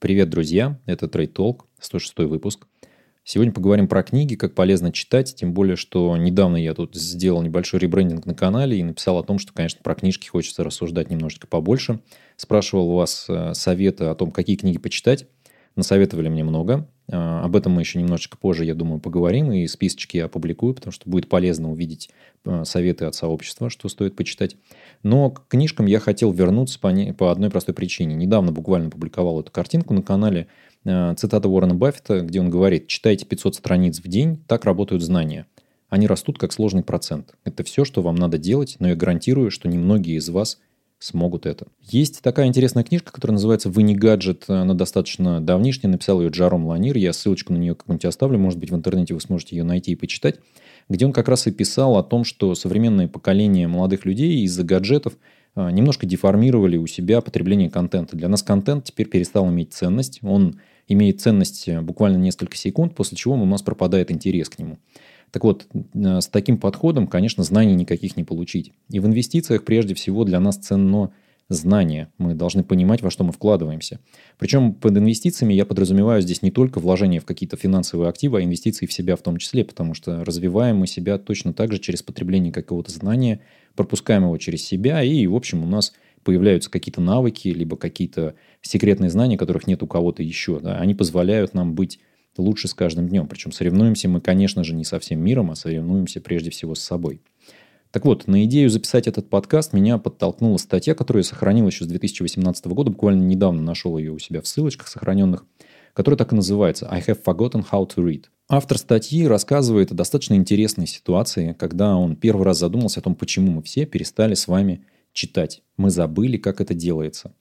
Привет, друзья! Это Trade Talk, 106 выпуск. Сегодня поговорим про книги, как полезно читать, тем более, что недавно я тут сделал небольшой ребрендинг на канале и написал о том, что, конечно, про книжки хочется рассуждать немножечко побольше. Спрашивал у вас э, советы о том, какие книги почитать. Насоветовали мне много. Э, об этом мы еще немножечко позже, я думаю, поговорим. И списочки я опубликую, потому что будет полезно увидеть э, советы от сообщества, что стоит почитать. Но к книжкам я хотел вернуться по, не, по одной простой причине. Недавно буквально публиковал эту картинку на канале Э, цитата Уоррена Баффета, где он говорит, читайте 500 страниц в день, так работают знания. Они растут как сложный процент. Это все, что вам надо делать, но я гарантирую, что немногие из вас смогут это. Есть такая интересная книжка, которая называется «Вы не гаджет». Она достаточно давнишняя. Написал ее Джаром Ланир. Я ссылочку на нее как-нибудь оставлю. Может быть, в интернете вы сможете ее найти и почитать. Где он как раз и писал о том, что современное поколение молодых людей из-за гаджетов э, немножко деформировали у себя потребление контента. Для нас контент теперь перестал иметь ценность. Он имеет ценность э, буквально несколько секунд, после чего у нас пропадает интерес к нему. Так вот, э, с таким подходом, конечно, знаний никаких не получить. И в инвестициях прежде всего для нас ценно знание. Мы должны понимать, во что мы вкладываемся. Причем под инвестициями я подразумеваю здесь не только вложение в какие-то финансовые активы, а инвестиции в себя в том числе, потому что развиваем мы себя точно так же через потребление какого-то знания, пропускаем его через себя, и, в общем, у нас – появляются какие-то навыки, либо какие-то секретные знания, которых нет у кого-то еще. Да? Они позволяют нам быть лучше с каждым днем. Причем соревнуемся мы, конечно же, не со всем миром, а соревнуемся прежде всего с собой. Так вот, на идею записать этот подкаст меня подтолкнула статья, которую я сохранил еще с 2018 года, буквально недавно нашел ее у себя в ссылочках сохраненных, которая так и называется «I have forgotten how to read». Автор статьи рассказывает о достаточно интересной ситуации, когда он первый раз задумался о том, почему мы все перестали с вами читать. Мы забыли, как это делается.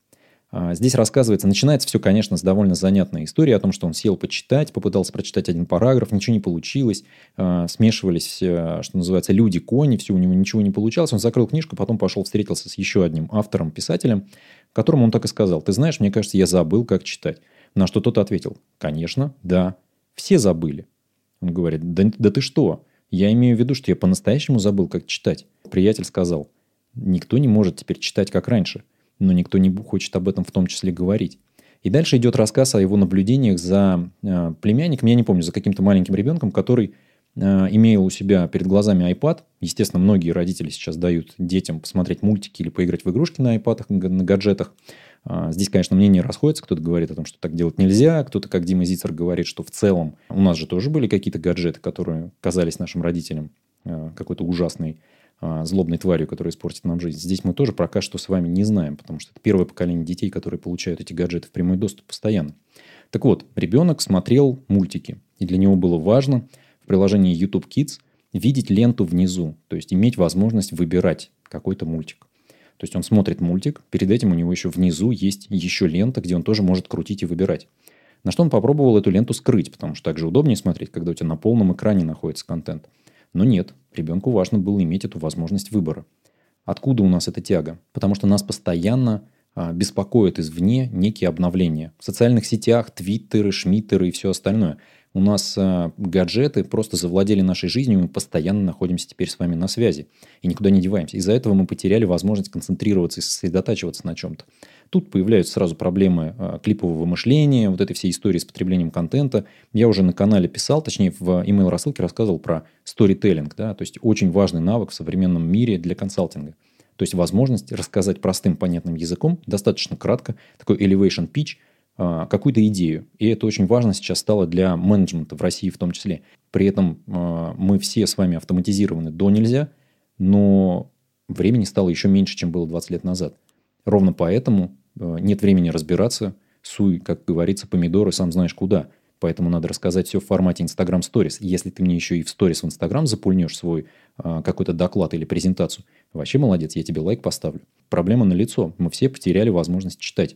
А, здесь рассказывается, начинается все, конечно, с довольно занятной истории о том, что он сел почитать, попытался прочитать один параграф, ничего не получилось, а, смешивались, э, что называется, люди-кони, все у него ничего не получалось. Он закрыл книжку, потом пошел встретился с еще одним автором, писателем, которому он так и сказал, ты знаешь, мне кажется, я забыл, как читать. На что тот ответил, конечно, да, все забыли. Он говорит, да, да ты что? Я имею в виду, что я по-настоящему забыл, как читать. Приятель сказал, Никто не может теперь читать, как раньше, но никто не хочет об этом в том числе говорить. И дальше идет рассказ о его наблюдениях за э, племянником, я не помню, за каким-то маленьким ребенком, который э, имел у себя перед глазами iPad. Естественно, многие родители сейчас дают детям посмотреть мультики или поиграть в игрушки на iPad, на гаджетах. Э, здесь, конечно, мнения расходятся. Кто-то говорит о том, что так делать нельзя. Кто-то, как Дима Зицер, говорит, что в целом у нас же тоже были какие-то гаджеты, которые казались нашим родителям э, какой-то ужасной а, злобной тварью, которая испортит нам жизнь. Здесь мы тоже пока что с вами не знаем, потому что это первое поколение детей, которые получают эти гаджеты в прямой доступ постоянно. Так вот, ребенок смотрел мультики, и для него было важно в приложении YouTube Kids видеть ленту внизу, то есть иметь возможность выбирать какой-то мультик. То есть он смотрит мультик, перед этим у него еще внизу есть еще лента, где он тоже может крутить и выбирать. На что он попробовал эту ленту скрыть, потому что так же удобнее смотреть, когда у тебя на полном экране находится контент. Но нет, ребенку важно было иметь эту возможность выбора. Откуда у нас эта тяга? Потому что нас постоянно а, беспокоят извне некие обновления. В социальных сетях, твиттеры, шмиттеры и все остальное. У нас а, гаджеты просто завладели нашей жизнью, мы постоянно находимся теперь с вами на связи и никуда не деваемся. Из-за этого мы потеряли возможность концентрироваться и сосредотачиваться на чем-то. Тут появляются сразу проблемы э, клипового мышления, вот этой всей истории с потреблением контента. Я уже на канале писал, точнее в email рассылке рассказывал про сторителлинг, да, то есть очень важный навык в современном мире для консалтинга. То есть возможность рассказать простым, понятным языком, достаточно кратко, такой elevation pitch, э, какую-то идею. И это очень важно сейчас стало для менеджмента в России в том числе. При этом э, мы все с вами автоматизированы до нельзя, но времени стало еще меньше, чем было 20 лет назад. Ровно поэтому э, нет времени разбираться. Суй, как говорится, помидоры сам знаешь куда. Поэтому надо рассказать все в формате Instagram Stories. Если ты мне еще и в Stories в Instagram запульнешь свой э, какой-то доклад или презентацию, вообще молодец, я тебе лайк поставлю. Проблема на лицо. Мы все потеряли возможность читать.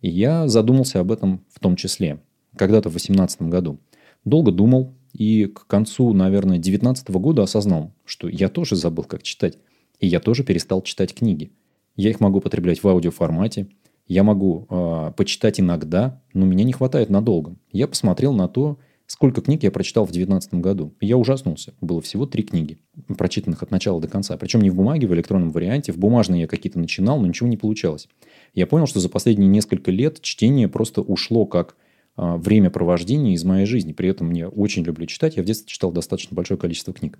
И я задумался об этом в том числе. Когда-то в 2018 году. Долго думал и к концу, наверное, 2019 года осознал, что я тоже забыл, как читать. И я тоже перестал читать книги. Я их могу потреблять в аудиоформате. Я могу э, почитать иногда, но меня не хватает надолго. Я посмотрел на то, сколько книг я прочитал в 2019 году. И я ужаснулся. Было всего три книги, прочитанных от начала до конца. Причем не в бумаге, в электронном варианте. В бумажной я какие-то начинал, но ничего не получалось. Я понял, что за последние несколько лет чтение просто ушло как а, времяпровождения из моей жизни. При этом я очень люблю читать. Я в детстве читал достаточно большое количество книг.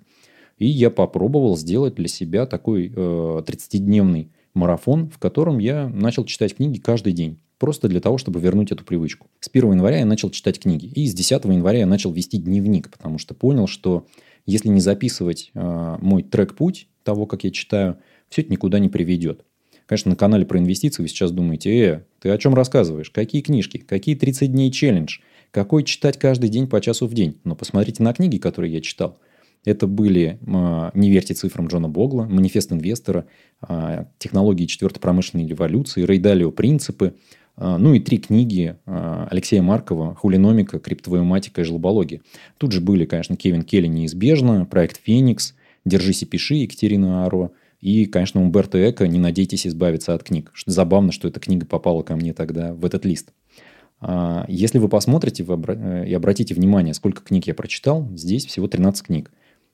И я попробовал сделать для себя такой э, 30-дневный марафон, в котором я начал читать книги каждый день. Просто для того, чтобы вернуть эту привычку. С 1 января я начал читать книги. И с 10 января я начал вести дневник, потому что понял, что если не записывать э, мой трек-путь того, как я читаю, все это никуда не приведет. Конечно, на канале про инвестиции вы сейчас думаете, э, ты о чем рассказываешь? Какие книжки? Какие 30 дней челлендж? Какой читать каждый день по часу в день? Но посмотрите на книги, которые я читал. Это были «Не верьте цифрам Джона Богла», «Манифест инвестора», а, «Технологии четвертой промышленной революции», «Рейдалио принципы», а, ну и три книги а, Алексея Маркова «Хулиномика», «Криптовоематика» и «Жлобология». Тут же были, конечно, Кевин Келли «Неизбежно», «Проект Феникс», «Держись и пиши» Екатерина Аро и, конечно, Умберто Эко «Не надейтесь избавиться от книг». Забавно, что эта книга попала ко мне тогда в этот лист. Если вы посмотрите э, и обратите внимание, сколько книг я прочитал, здесь всего 13 книг.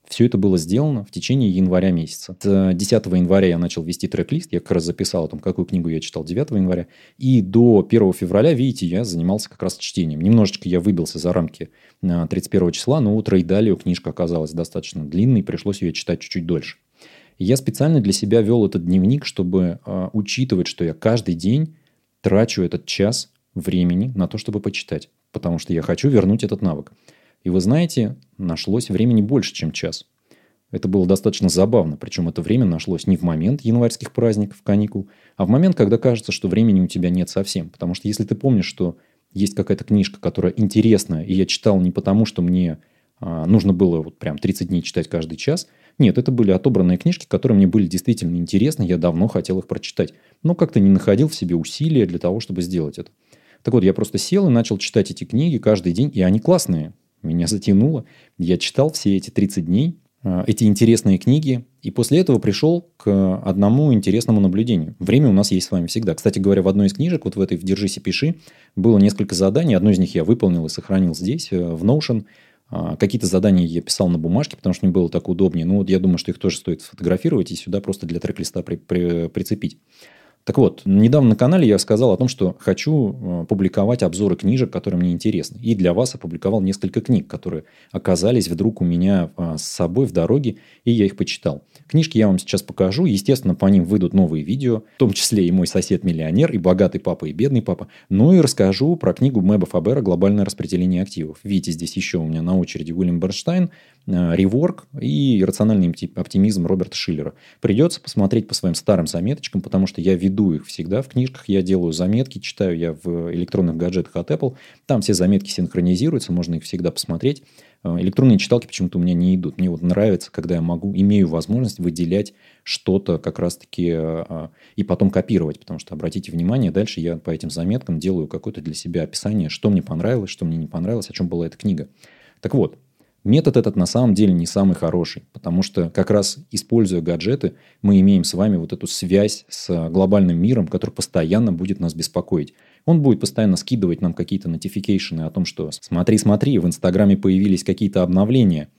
Все это было сделано в течение января месяца. С 10 января я начал вести трек-лист. Я как раз записал о том, какую книгу я читал 9 января. И до 1 февраля, видите, я занимался как раз чтением. Немножечко я выбился за рамки 31 числа, но у Трейдалио книжка оказалась достаточно длинной, пришлось ее читать чуть-чуть дольше. И я специально для себя вел этот дневник, чтобы э, учитывать, что я каждый день трачу этот час времени на то, чтобы почитать. Потому что я хочу вернуть этот навык. И вы знаете, нашлось времени больше, чем час. Это было достаточно забавно, причем это время нашлось не в момент январских праздников, каникул, а в момент, когда кажется, что времени у тебя нет совсем. Потому что если ты помнишь, что есть какая-то книжка, которая интересная, и я читал не потому, что мне а, нужно было вот прям 30 дней читать каждый час. Нет, это были отобранные книжки, которые мне были действительно интересны, я давно хотел их прочитать. Но как-то не находил в себе усилия для того, чтобы сделать это. Так вот, я просто сел и начал читать эти книги каждый день, и они классные меня затянуло. Я читал все эти 30 дней, э, эти интересные книги, и после этого пришел к одному интересному наблюдению. Время у нас есть с вами всегда. Кстати говоря, в одной из книжек, вот в этой в «Держись и пиши», было несколько заданий. Одно из них я выполнил и сохранил здесь, э, в Notion. А, какие-то задания я писал на бумажке, потому что мне было так удобнее. Ну, вот я думаю, что их тоже стоит сфотографировать и сюда просто для трек-листа при, при, прицепить. Так вот, недавно на канале я сказал о том, что хочу э, публиковать обзоры книжек, которые мне интересны. И для вас опубликовал несколько книг, которые оказались вдруг у меня э, с собой в дороге, и я их почитал. Книжки я вам сейчас покажу. Естественно, по ним выйдут новые видео, в том числе и «Мой сосед-миллионер», и «Богатый папа», и «Бедный папа». Ну и расскажу про книгу Мэба Фабера «Глобальное распределение активов». Видите, здесь еще у меня на очереди Уильям Бернштайн, Э, реворк и рациональный оптимизм Роберта Шиллера. Придется посмотреть по своим старым заметочкам, потому что я веду их всегда в книжках, я делаю заметки, читаю я в электронных гаджетах от Apple. Там все заметки синхронизируются, можно их всегда посмотреть. Э, электронные читалки почему-то у меня не идут. Мне вот нравится, когда я могу, имею возможность выделять что-то как раз-таки э, и потом копировать. Потому что, обратите внимание, дальше я по этим заметкам делаю какое-то для себя описание, что мне понравилось, что мне не понравилось, о чем была эта книга. Так вот, Метод этот на самом деле не самый хороший, потому что как раз используя гаджеты, мы имеем с вами вот эту связь с глобальным миром, который постоянно будет нас беспокоить. Он будет постоянно скидывать нам какие-то нотификейшены о том, что смотри, смотри, в Инстаграме появились какие-то обновления,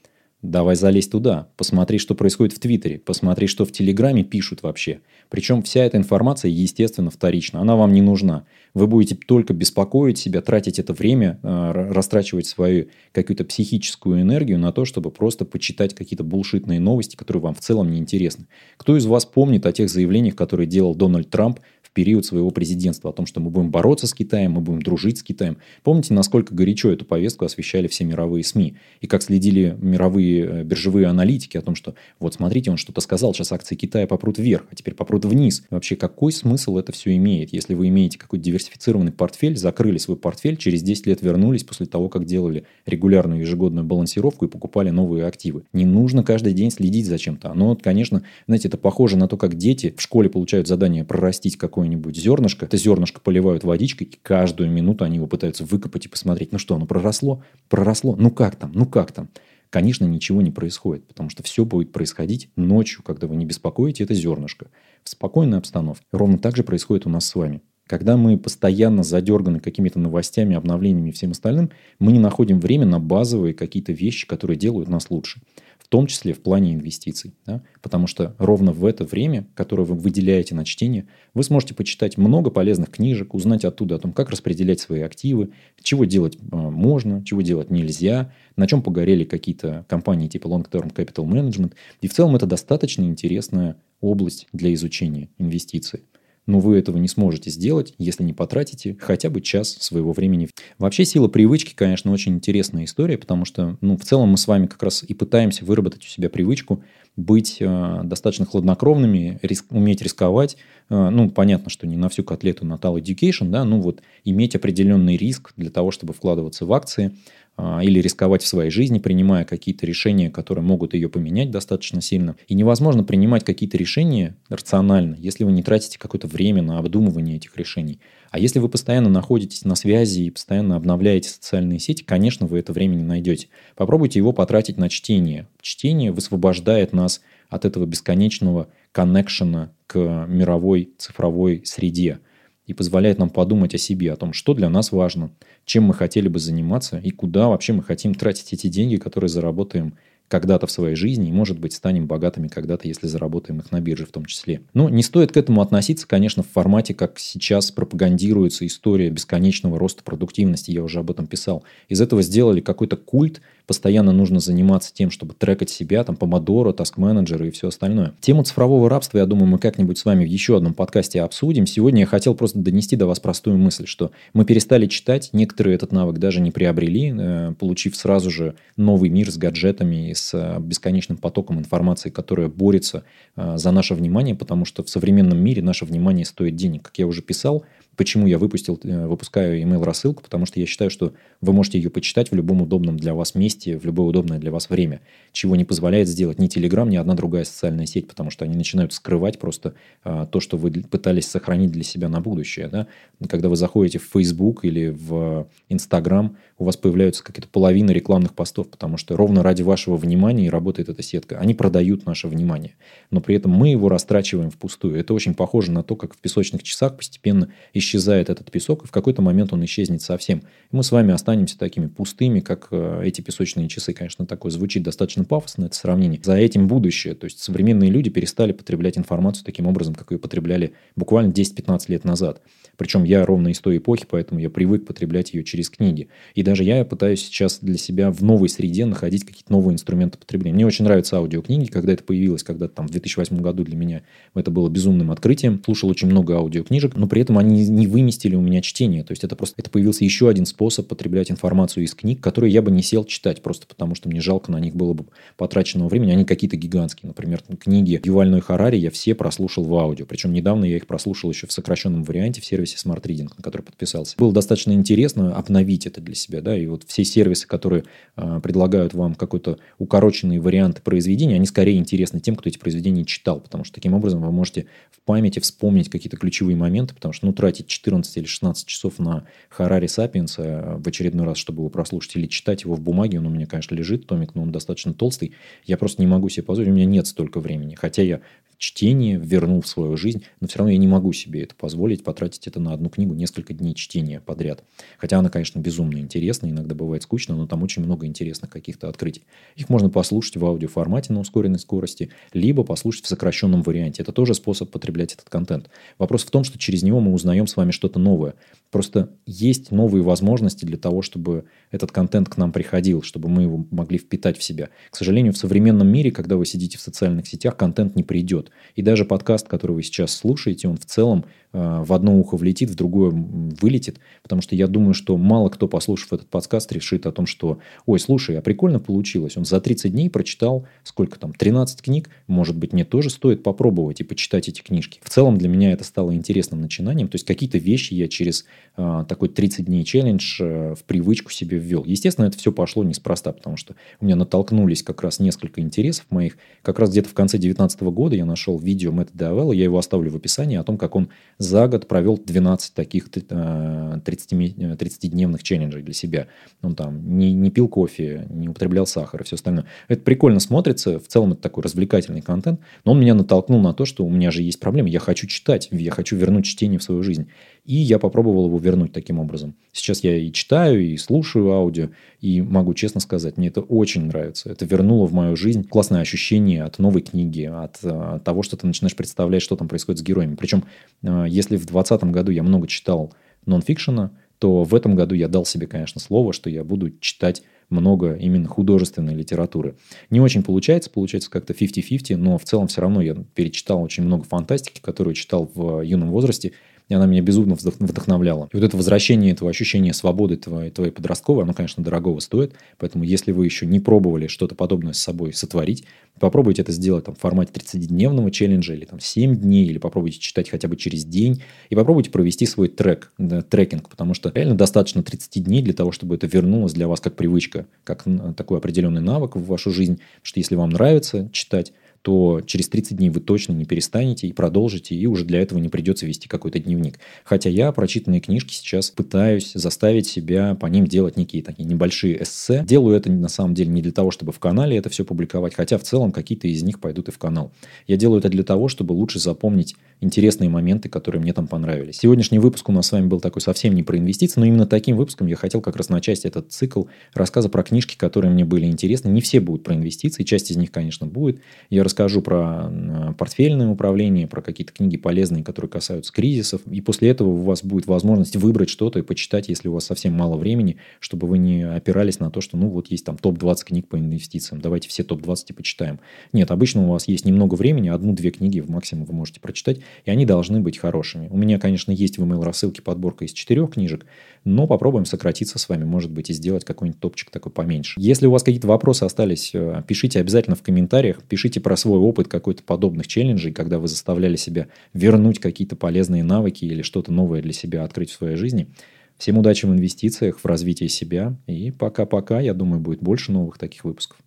Давай залезь туда, посмотри, что происходит в Твиттере, посмотри, что в Телеграме пишут вообще. Причем вся эта информация, естественно, вторична. Она вам не нужна. Вы будете только беспокоить себя, тратить это время, э, растрачивать свою какую-то психическую энергию на то, чтобы просто почитать какие-то булшитные новости, которые вам в целом не интересны. Кто из вас помнит о тех заявлениях, которые делал Дональд Трамп в период своего президентства, о том, что мы будем бороться с Китаем, мы будем дружить с Китаем. Помните, насколько горячо эту повестку освещали все мировые СМИ? И как следили мировые э, биржевые аналитики о том, что вот смотрите, он что-то сказал, сейчас акции Китая попрут вверх, а теперь попрут вниз. вообще, какой смысл это все имеет, если вы имеете какой-то диверсифицированный портфель, закрыли свой портфель, через 10 лет вернулись после того, как делали регулярную ежегодную балансировку и покупали новые активы. Не нужно каждый день следить за чем-то. Оно, конечно, знаете, это похоже на то, как дети в школе получают задание прорастить какое-нибудь зернышко, это зернышко поливают водичкой, и каждую минуту они его пытаются выкопать и посмотреть, ну что, оно проросло? Проросло? Ну как там? Ну как там? Конечно, ничего не происходит, потому что все будет происходить ночью, когда вы не беспокоите это зернышко, в спокойной обстановке. Ровно так же происходит у нас с вами. Когда мы постоянно задерганы какими-то новостями, обновлениями и всем остальным, мы не находим время на базовые какие-то вещи, которые делают нас лучше том числе в плане инвестиций. Да? Потому что ровно в это время, которое вы выделяете на чтение, вы сможете почитать много полезных книжек, узнать оттуда о том, как распределять свои активы, чего делать э, можно, чего делать нельзя, на чем погорели какие-то компании типа Long Term Capital Management. И в целом это достаточно интересная область для изучения инвестиций но вы этого не сможете сделать, если не потратите хотя бы час своего времени. Вообще сила привычки, конечно, очень интересная история, потому что, ну, в целом мы с вами как раз и пытаемся выработать у себя привычку быть э, достаточно хладнокровными, риск, уметь рисковать. Э, ну, понятно, что не на всю котлету Natal Education, да, ну вот иметь определенный риск для того, чтобы вкладываться в акции – а, или рисковать в своей жизни, принимая какие-то решения, которые могут ее поменять достаточно сильно. И невозможно принимать какие-то решения рационально, если вы не тратите какое-то время на обдумывание этих решений. А если вы постоянно находитесь на связи и постоянно обновляете социальные сети, конечно, вы это время не найдете. Попробуйте его потратить на чтение. Чтение высвобождает нас от этого бесконечного коннекшена к мировой цифровой среде и позволяет нам подумать о себе, о том, что для нас важно, чем мы хотели бы заниматься и куда вообще мы хотим тратить эти деньги, которые заработаем когда-то в своей жизни, и, может быть, станем богатыми когда-то, если заработаем их на бирже в том числе. Но не стоит к этому относиться, конечно, в формате, как сейчас пропагандируется история бесконечного роста продуктивности, я уже об этом писал. Из этого сделали какой-то культ, постоянно нужно заниматься тем, чтобы трекать себя, там, помодоро, таск-менеджеры и все остальное. Тему цифрового рабства, я думаю, мы как-нибудь с вами в еще одном подкасте обсудим. Сегодня я хотел просто донести до вас простую мысль, что мы перестали читать, некоторые этот навык даже не приобрели, э, получив сразу же новый мир с гаджетами, с э, бесконечным потоком информации, которая борется э, за наше внимание, потому что в современном мире наше внимание стоит денег. Как я уже писал, Почему я выпустил, выпускаю email рассылку? Потому что я считаю, что вы можете ее почитать в любом удобном для вас месте, в любое удобное для вас время, чего не позволяет сделать ни Telegram, ни одна другая социальная сеть, потому что они начинают скрывать просто а, то, что вы пытались сохранить для себя на будущее. Да? Когда вы заходите в Facebook или в Instagram, у вас появляются какие-то половины рекламных постов, потому что ровно ради вашего внимания и работает эта сетка. Они продают наше внимание, но при этом мы его растрачиваем впустую. Это очень похоже на то, как в песочных часах постепенно исчезает этот песок, и в какой-то момент он исчезнет совсем. И мы с вами останемся такими пустыми, как э, эти песочные часы. Конечно, такое звучит достаточно пафосно, это сравнение. За этим будущее. То есть современные люди перестали потреблять информацию таким образом, как ее потребляли буквально 10-15 лет назад. Причем я ровно из той эпохи, поэтому я привык потреблять ее через книги. И даже я пытаюсь сейчас для себя в новой среде находить какие-то новые инструменты потребления. Мне очень нравятся аудиокниги, когда это появилось, когда там в 2008 году для меня это было безумным открытием. Слушал очень много аудиокнижек, но при этом они не выместили у меня чтение. То есть это просто это появился еще один способ потреблять информацию из книг, которые я бы не сел читать, просто потому что мне жалко на них было бы потраченного времени. Они какие-то гигантские. Например, книги Ювальной Харари я все прослушал в аудио. Причем недавно я их прослушал еще в сокращенном варианте в сервисе Smart Reading, на который подписался. Было достаточно интересно обновить это для себя, да, и вот все сервисы, которые э, предлагают вам какой-то укороченный вариант произведения, они скорее интересны тем, кто эти произведения читал, потому что таким образом вы можете в памяти вспомнить какие-то ключевые моменты, потому что, ну, тратить 14 или 16 часов на Харари Сапиенса э, в очередной раз, чтобы его прослушать, или читать его в бумаге, он у меня, конечно, лежит, томик, но он достаточно толстый, я просто не могу себе позволить, у меня нет столько времени, хотя я чтение вернул в свою жизнь, но все равно я не могу себе это позволить, потратить это на одну книгу несколько дней чтения подряд. Хотя она, конечно, безумно интересна, иногда бывает скучно, но там очень много интересных каких-то открытий. Их можно послушать в аудиоформате на ускоренной скорости, либо послушать в сокращенном варианте. Это тоже способ потреблять этот контент. Вопрос в том, что через него мы узнаем с вами что-то новое. Просто есть новые возможности для того, чтобы этот контент к нам приходил, чтобы мы его могли впитать в себя. К сожалению, в современном мире, когда вы сидите в социальных сетях, контент не придет. И даже подкаст, который вы сейчас слушаете, он в целом в одно ухо влетит, в другое вылетит. Потому что я думаю, что мало кто, послушав этот подкаст, решит о том, что «Ой, слушай, а прикольно получилось». Он за 30 дней прочитал, сколько там, 13 книг. Может быть, мне тоже стоит попробовать и почитать эти книжки. В целом для меня это стало интересным начинанием. То есть какие-то вещи я через э, такой 30 дней челлендж э, в привычку себе ввел. Естественно, это все пошло неспроста, потому что у меня натолкнулись как раз несколько интересов моих. Как раз где-то в конце 2019 года я нашел видео Мэтта Давелла, я его оставлю в описании, о том, как он за год провел 12 таких 30-дневных э, челленджей для себя. Он там не, не пил кофе, не употреблял сахар и все остальное. Это прикольно смотрится, в целом это такой развлекательный контент, но он меня натолкнул на то, что у меня же есть проблемы, я хочу читать, я хочу вернуть чтение в свою жизнь. И я попробовал его вернуть таким образом. Сейчас я и читаю, и слушаю аудио, и могу честно сказать, мне это очень нравится. Это вернуло в мою жизнь классное ощущение от новой книги, от, от э, того, что ты начинаешь представлять, что там происходит с героями. Причем, э, если в 2020 году я много читал нонфикшена, то в этом году я дал себе, конечно, слово, что я буду читать много именно художественной литературы. Не очень получается, получается как-то 50-50, но в целом все равно я перечитал очень много фантастики, которую читал в юном возрасте, и она меня безумно вдохновляла. И вот это возвращение этого ощущения свободы твоей, твоей подростковой, оно, конечно, дорогого стоит. Поэтому, если вы еще не пробовали что-то подобное с собой сотворить, попробуйте это сделать там, в формате 30-дневного челленджа или там, 7 дней, или попробуйте читать хотя бы через день, и попробуйте провести свой трек, да, трекинг, потому что реально достаточно 30 дней для того, чтобы это вернулось для вас как привычка, как такой определенный навык в вашу жизнь. Что если вам нравится читать, то через 30 дней вы точно не перестанете и продолжите, и уже для этого не придется вести какой-то дневник. Хотя я прочитанные книжки сейчас пытаюсь заставить себя по ним делать некие такие небольшие эссе. Делаю это на самом деле не для того, чтобы в канале это все публиковать, хотя в целом какие-то из них пойдут и в канал. Я делаю это для того, чтобы лучше запомнить интересные моменты, которые мне там понравились. Сегодняшний выпуск у нас с вами был такой совсем не про инвестиции, но именно таким выпуском я хотел как раз начать этот цикл рассказа про книжки, которые мне были интересны. Не все будут про инвестиции, часть из них, конечно, будет. Я расскажу про портфельное управление, про какие-то книги полезные, которые касаются кризисов. И после этого у вас будет возможность выбрать что-то и почитать, если у вас совсем мало времени, чтобы вы не опирались на то, что ну вот есть там топ-20 книг по инвестициям, давайте все топ-20 и почитаем. Нет, обычно у вас есть немного времени, одну-две книги в максимум вы можете прочитать, и они должны быть хорошими. У меня, конечно, есть в email рассылке подборка из четырех книжек, но попробуем сократиться с вами, может быть, и сделать какой-нибудь топчик такой поменьше. Если у вас какие-то вопросы остались, э, пишите обязательно в комментариях, пишите про свой опыт какой-то подобных челленджей, когда вы заставляли себя вернуть какие-то полезные навыки или что-то новое для себя открыть в своей жизни. Всем удачи в инвестициях, в развитии себя. И пока-пока, я думаю, будет больше новых таких выпусков.